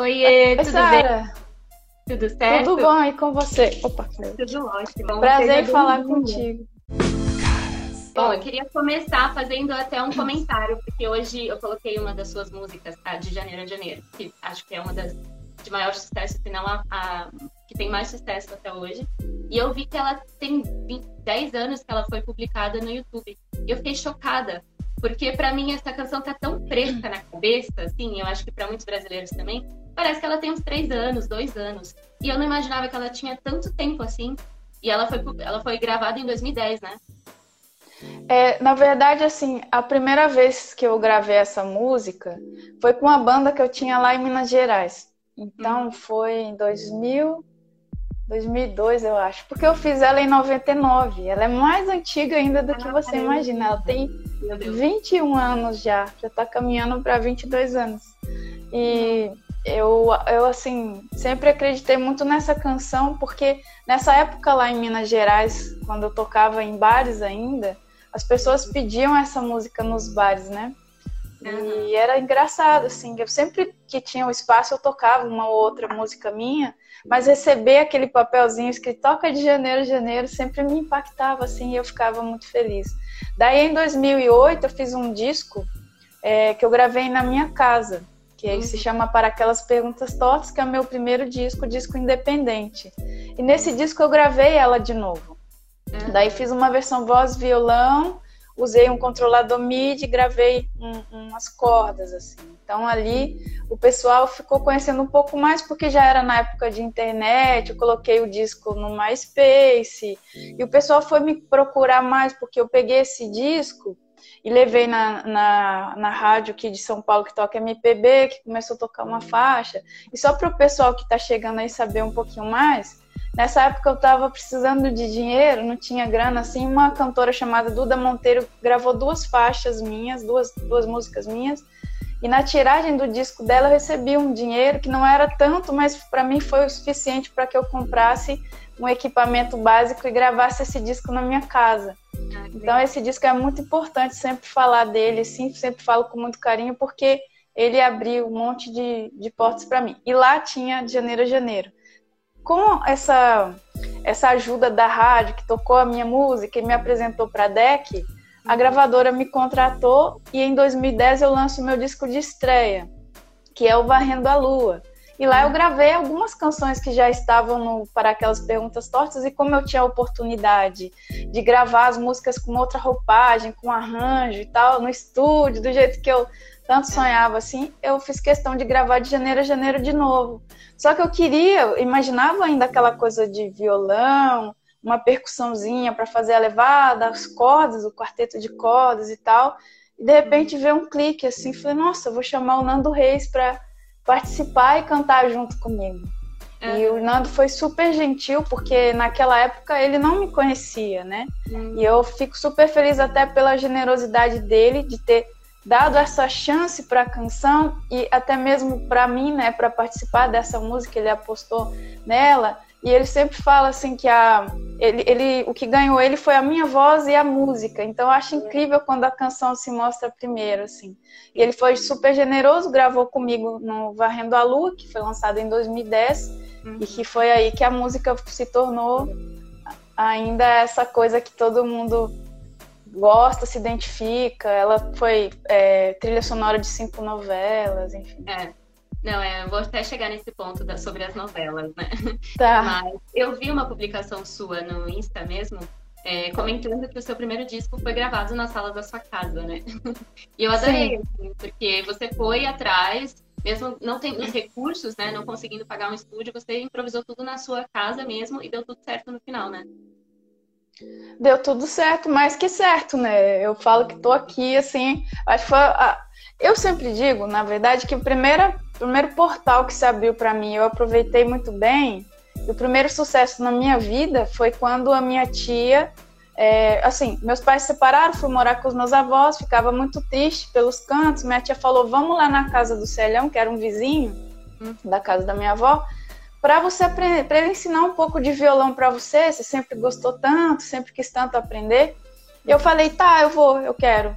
Oiê, tudo Sara. bem? Tudo certo? Tudo bom e com você? Opa, Tudo ótimo. prazer em falar contigo. Bom, eu queria começar fazendo até um comentário, porque hoje eu coloquei uma das suas músicas, a de Janeiro a Janeiro, que acho que é uma das de maior sucesso, se não a, a- que tem mais sucesso até hoje. E eu vi que ela tem 20 10 anos que ela foi publicada no YouTube. E eu fiquei chocada, porque pra mim essa canção tá tão fresca na cabeça, assim, eu acho que pra muitos brasileiros também, parece que ela tem uns 3 anos, 2 anos. E eu não imaginava que ela tinha tanto tempo assim. E ela foi, ela foi gravada em 2010, né? É, na verdade, assim, a primeira vez que eu gravei essa música foi com uma banda que eu tinha lá em Minas Gerais. Então foi em 2000, 2002, eu acho. Porque eu fiz ela em 99. Ela é mais antiga ainda do que Ah, você caramba. imagina. Ela tem Meu Deus. 21 anos já, já tá caminhando para 22 anos. E eu, eu, assim, sempre acreditei muito nessa canção, porque nessa época lá em Minas Gerais, quando eu tocava em bares ainda, as pessoas pediam essa música nos bares, né? E era engraçado, assim, eu sempre que tinha o espaço eu tocava uma ou outra música minha, mas receber aquele papelzinho escrito Toca de Janeiro, Janeiro, sempre me impactava, assim, e eu ficava muito feliz. Daí, em 2008, eu fiz um disco é, que eu gravei na minha casa, que aí se chama Para Aquelas Perguntas Tortas, que é o meu primeiro disco, disco independente. E nesse disco eu gravei ela de novo. Uhum. Daí fiz uma versão voz violão, usei um controlador MIDI, gravei um- umas cordas assim. Então ali o pessoal ficou conhecendo um pouco mais porque já era na época de internet, eu coloquei o disco no MySpace e o pessoal foi me procurar mais porque eu peguei esse disco e levei na, na, na rádio aqui de São Paulo que toca MPB, que começou a tocar uma faixa. E só para o pessoal que está chegando aí saber um pouquinho mais, Nessa época eu estava precisando de dinheiro, não tinha grana, assim, uma cantora chamada Duda Monteiro gravou duas faixas minhas, duas, duas músicas minhas, e na tiragem do disco dela eu recebi um dinheiro que não era tanto, mas para mim foi o suficiente para que eu comprasse um equipamento básico e gravasse esse disco na minha casa. Então esse disco é muito importante sempre falar dele, sempre falo com muito carinho, porque ele abriu um monte de, de portas para mim. E lá tinha de janeiro a janeiro. Com essa, essa ajuda da rádio que tocou a minha música e me apresentou para a DEC, a gravadora me contratou e em 2010 eu lanço meu disco de estreia, que é o Varrendo a Lua. E lá eu gravei algumas canções que já estavam no, para aquelas perguntas tortas, e como eu tinha a oportunidade de gravar as músicas com outra roupagem, com arranjo e tal, no estúdio, do jeito que eu tanto sonhava assim, eu fiz questão de gravar de janeiro a janeiro de novo. Só que eu queria, imaginava ainda aquela coisa de violão, uma percussãozinha para fazer a levada, as cordas, o quarteto de cordas e tal. E de repente veio um clique assim, falei, nossa, vou chamar o Nando Reis para participar e cantar junto comigo. E o Nando foi super gentil, porque naquela época ele não me conhecia, né? Hum, E eu fico super feliz até pela generosidade dele de ter dado essa chance para a canção e até mesmo para mim, né, para participar dessa música, ele apostou nela. E ele sempre fala assim que a ele, ele o que ganhou ele foi a minha voz e a música. Então eu acho incrível quando a canção se mostra primeiro assim. E ele foi super generoso, gravou comigo no Varrendo a Lua, que foi lançado em 2010 hum. e que foi aí que a música se tornou ainda essa coisa que todo mundo gosta, se identifica. Ela foi é, trilha sonora de cinco novelas, enfim. É. Não, é, eu vou até chegar nesse ponto da- sobre as novelas, né? Tá. Mas eu vi uma publicação sua no Insta mesmo, é, comentando que o seu primeiro disco foi gravado na sala da sua casa, né? E eu adorei, assim, porque você foi atrás, mesmo não tendo os recursos, né? Não conseguindo pagar um estúdio, você improvisou tudo na sua casa mesmo e deu tudo certo no final, né? Deu tudo certo, mais que certo, né? Eu falo que tô aqui, assim, acho que foi a- Eu sempre digo, na verdade, que o primeiro, primeiro portal que se abriu para mim, eu aproveitei muito bem. O primeiro sucesso na minha vida foi quando a minha tia, é, assim, meus pais se separaram, fui morar com os meus avós, ficava muito triste pelos cantos. Minha tia falou: "Vamos lá na casa do Celhão, que era um vizinho da casa da minha avó, para você aprender, para ele ensinar um pouco de violão para você. Você sempre gostou tanto, sempre quis tanto aprender." E eu falei: "Tá, eu vou, eu quero."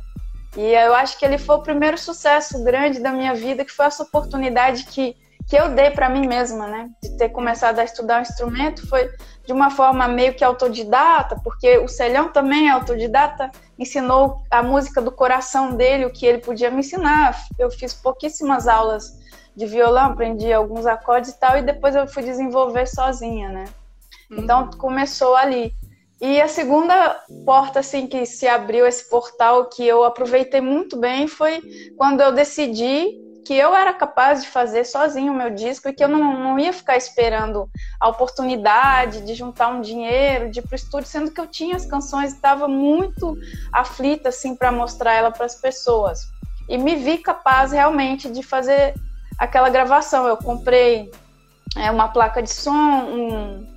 E eu acho que ele foi o primeiro sucesso grande da minha vida, que foi essa oportunidade que que eu dei para mim mesma, né? De ter começado a estudar um instrumento foi de uma forma meio que autodidata, porque o Celhão também é autodidata, ensinou a música do coração dele, o que ele podia me ensinar. Eu fiz pouquíssimas aulas de violão, aprendi alguns acordes e tal, e depois eu fui desenvolver sozinha, né? Então uhum. começou ali. E a segunda porta assim que se abriu esse portal que eu aproveitei muito bem foi quando eu decidi que eu era capaz de fazer sozinho o meu disco e que eu não, não ia ficar esperando a oportunidade de juntar um dinheiro, de ir pro estúdio, sendo que eu tinha as canções e estava muito aflita assim para mostrar ela para as pessoas. E me vi capaz realmente de fazer aquela gravação. Eu comprei é, uma placa de som, um,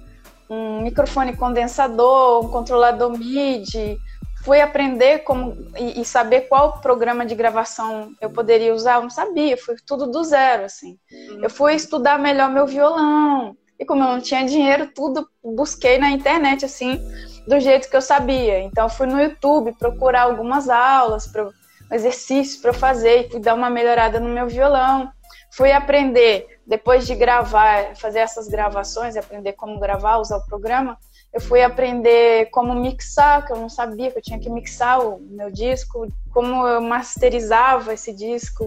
um microfone condensador, um controlador MIDI, fui aprender como e, e, saber qual programa de gravação eu poderia usar, eu não sabia, foi tudo do zero, assim. Uhum. Eu fui estudar melhor meu violão, e como eu não tinha dinheiro, tudo busquei na internet, assim, do jeito que eu sabia. Então, fui no YouTube procurar algumas aulas, pra, exercícios para fazer, e fui dar uma melhorada no meu violão. Fui aprender depois de gravar, fazer essas gravações, aprender como gravar, usar o programa, eu fui aprender como mixar, que eu não sabia que eu tinha que mixar o meu disco, como eu masterizava esse disco.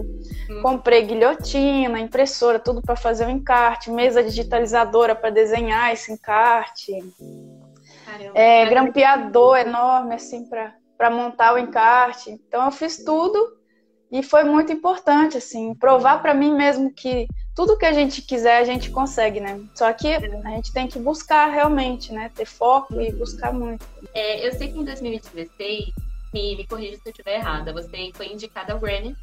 Hum. Comprei guilhotina, impressora, tudo para fazer o encarte, mesa digitalizadora para desenhar esse encarte. Caramba. É, grampeador enorme assim para montar o encarte. Então eu fiz tudo e foi muito importante assim, provar para mim mesmo que tudo que a gente quiser a gente consegue, né? Só que a gente tem que buscar realmente, né? Ter foco e buscar muito. É, eu sei que em 2016, me, me corrija se eu estiver errada, você foi indicada ao Grammy.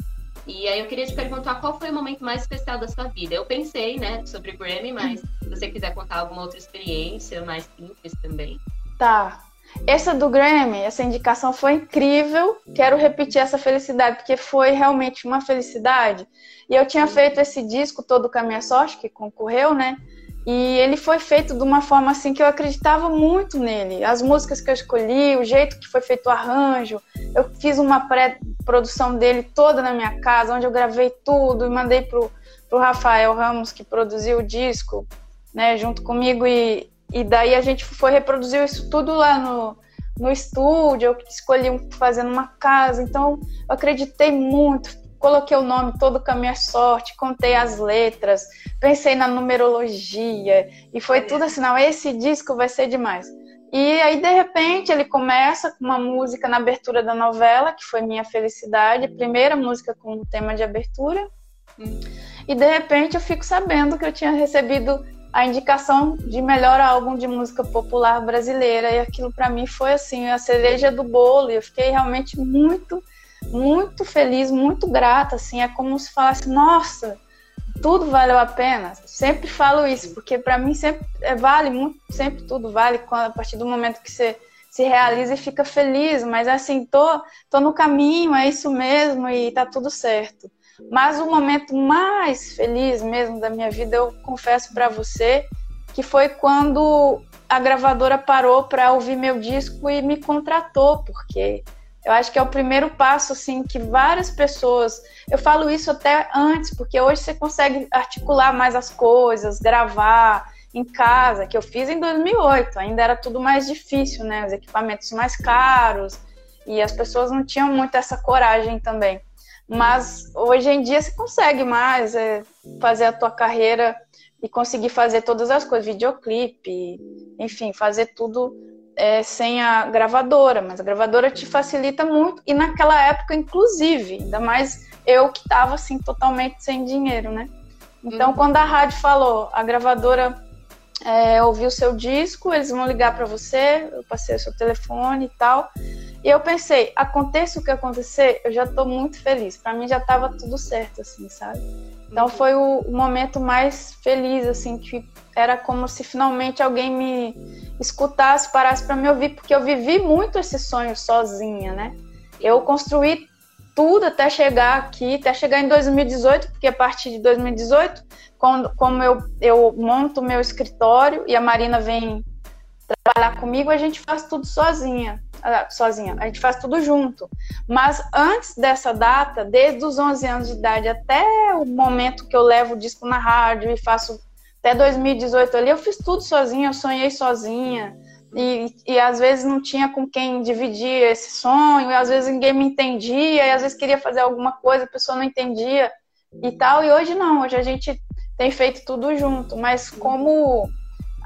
E aí eu queria te perguntar qual foi o momento mais especial da sua vida. Eu pensei, né, sobre o Grammy, mas se você quiser contar alguma outra experiência mais simples também. Tá. Essa do Grammy, essa indicação foi incrível. Quero repetir essa felicidade, porque foi realmente uma felicidade. E eu tinha feito esse disco todo com a minha sorte, que concorreu, né? E ele foi feito de uma forma assim que eu acreditava muito nele. As músicas que eu escolhi, o jeito que foi feito o arranjo. Eu fiz uma pré-produção dele toda na minha casa, onde eu gravei tudo e mandei pro, pro Rafael Ramos, que produziu o disco, né, junto comigo. E, e daí a gente foi reproduzir isso tudo lá no, no estúdio, eu escolhi fazer numa casa, então eu acreditei muito, coloquei o nome todo com a minha sorte, contei as letras, pensei na numerologia, e foi tudo assim, não, esse disco vai ser demais. E aí, de repente, ele começa com uma música na abertura da novela, que foi Minha Felicidade, primeira música com o tema de abertura. Hum. E de repente eu fico sabendo que eu tinha recebido a indicação de melhor álbum de música popular brasileira. E aquilo para mim foi assim, a cereja do bolo. E eu fiquei realmente muito, muito feliz, muito grata. Assim, é como se falasse, nossa, tudo valeu a pena. Sempre falo isso, porque para mim sempre é, vale muito, sempre tudo vale quando, a partir do momento que você se realiza e fica feliz, mas assim, tô, tô no caminho, é isso mesmo e tá tudo certo. Mas o momento mais feliz mesmo da minha vida, eu confesso para você, que foi quando a gravadora parou para ouvir meu disco e me contratou, porque eu acho que é o primeiro passo assim que várias pessoas, eu falo isso até antes, porque hoje você consegue articular mais as coisas, gravar em casa, que eu fiz em 2008, ainda era tudo mais difícil, né? Os equipamentos mais caros e as pessoas não tinham muito essa coragem também. Mas hoje em dia você consegue mais é, fazer a tua carreira e conseguir fazer todas as coisas, videoclipe, enfim, fazer tudo é, sem a gravadora. Mas a gravadora te facilita muito e naquela época, inclusive, ainda mais eu que estava assim totalmente sem dinheiro, né? Então, uhum. quando a rádio falou, a gravadora é, ouviu o seu disco, eles vão ligar para você, eu passei o seu telefone e tal. E eu pensei, aconteça o que acontecer, eu já estou muito feliz. Para mim já estava tudo certo, assim, sabe? Então uhum. foi o, o, momento mais feliz, assim, que era como se finalmente alguém me escutasse, parasse para me ouvir, porque eu vivi muito esse sonho sozinha, né? Eu construí tudo até chegar aqui, até chegar em 2018, porque a partir de 2018, quando, como eu, eu monto meu escritório e a Marina vem trabalhar comigo, a gente faz tudo sozinha. Ah, sozinha, a gente faz tudo junto. Mas antes dessa data, desde os 11 anos de idade até o momento que eu levo o disco na rádio e faço até 2018 ali, eu fiz tudo sozinha, eu sonhei sozinha. E, e às vezes não tinha com quem dividir esse sonho, e às vezes ninguém me entendia, e às vezes queria fazer alguma coisa, a pessoa não entendia e tal. E hoje não, hoje a gente tem feito tudo junto, mas como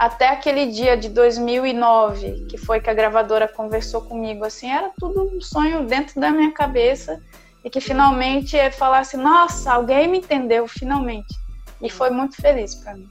até aquele dia de 2009, que foi que a gravadora conversou comigo, assim, era tudo um sonho dentro da minha cabeça e que finalmente falar assim, nossa, alguém me entendeu, finalmente. E foi muito feliz para mim.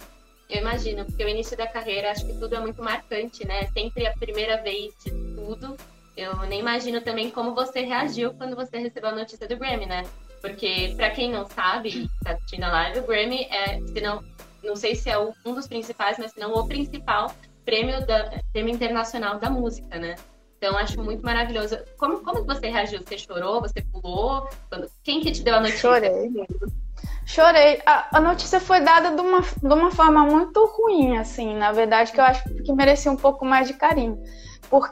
Eu imagino, porque o início da carreira, acho que tudo é muito marcante, né? Sempre a primeira vez de tudo. Eu nem imagino também como você reagiu quando você recebeu a notícia do Grammy, né? Porque, para quem não sabe, tá assistindo a live, o Grammy é, se não, não sei se é um dos principais, mas se não o principal prêmio, da, prêmio internacional da música, né? Então, acho muito maravilhoso. Como, como você reagiu? Você chorou? Você pulou? Quem que te deu a notícia? Chorei. Chorei. A, a, notícia foi dada de uma, de uma forma muito ruim, assim, na verdade, que eu acho que merecia um pouco mais de carinho.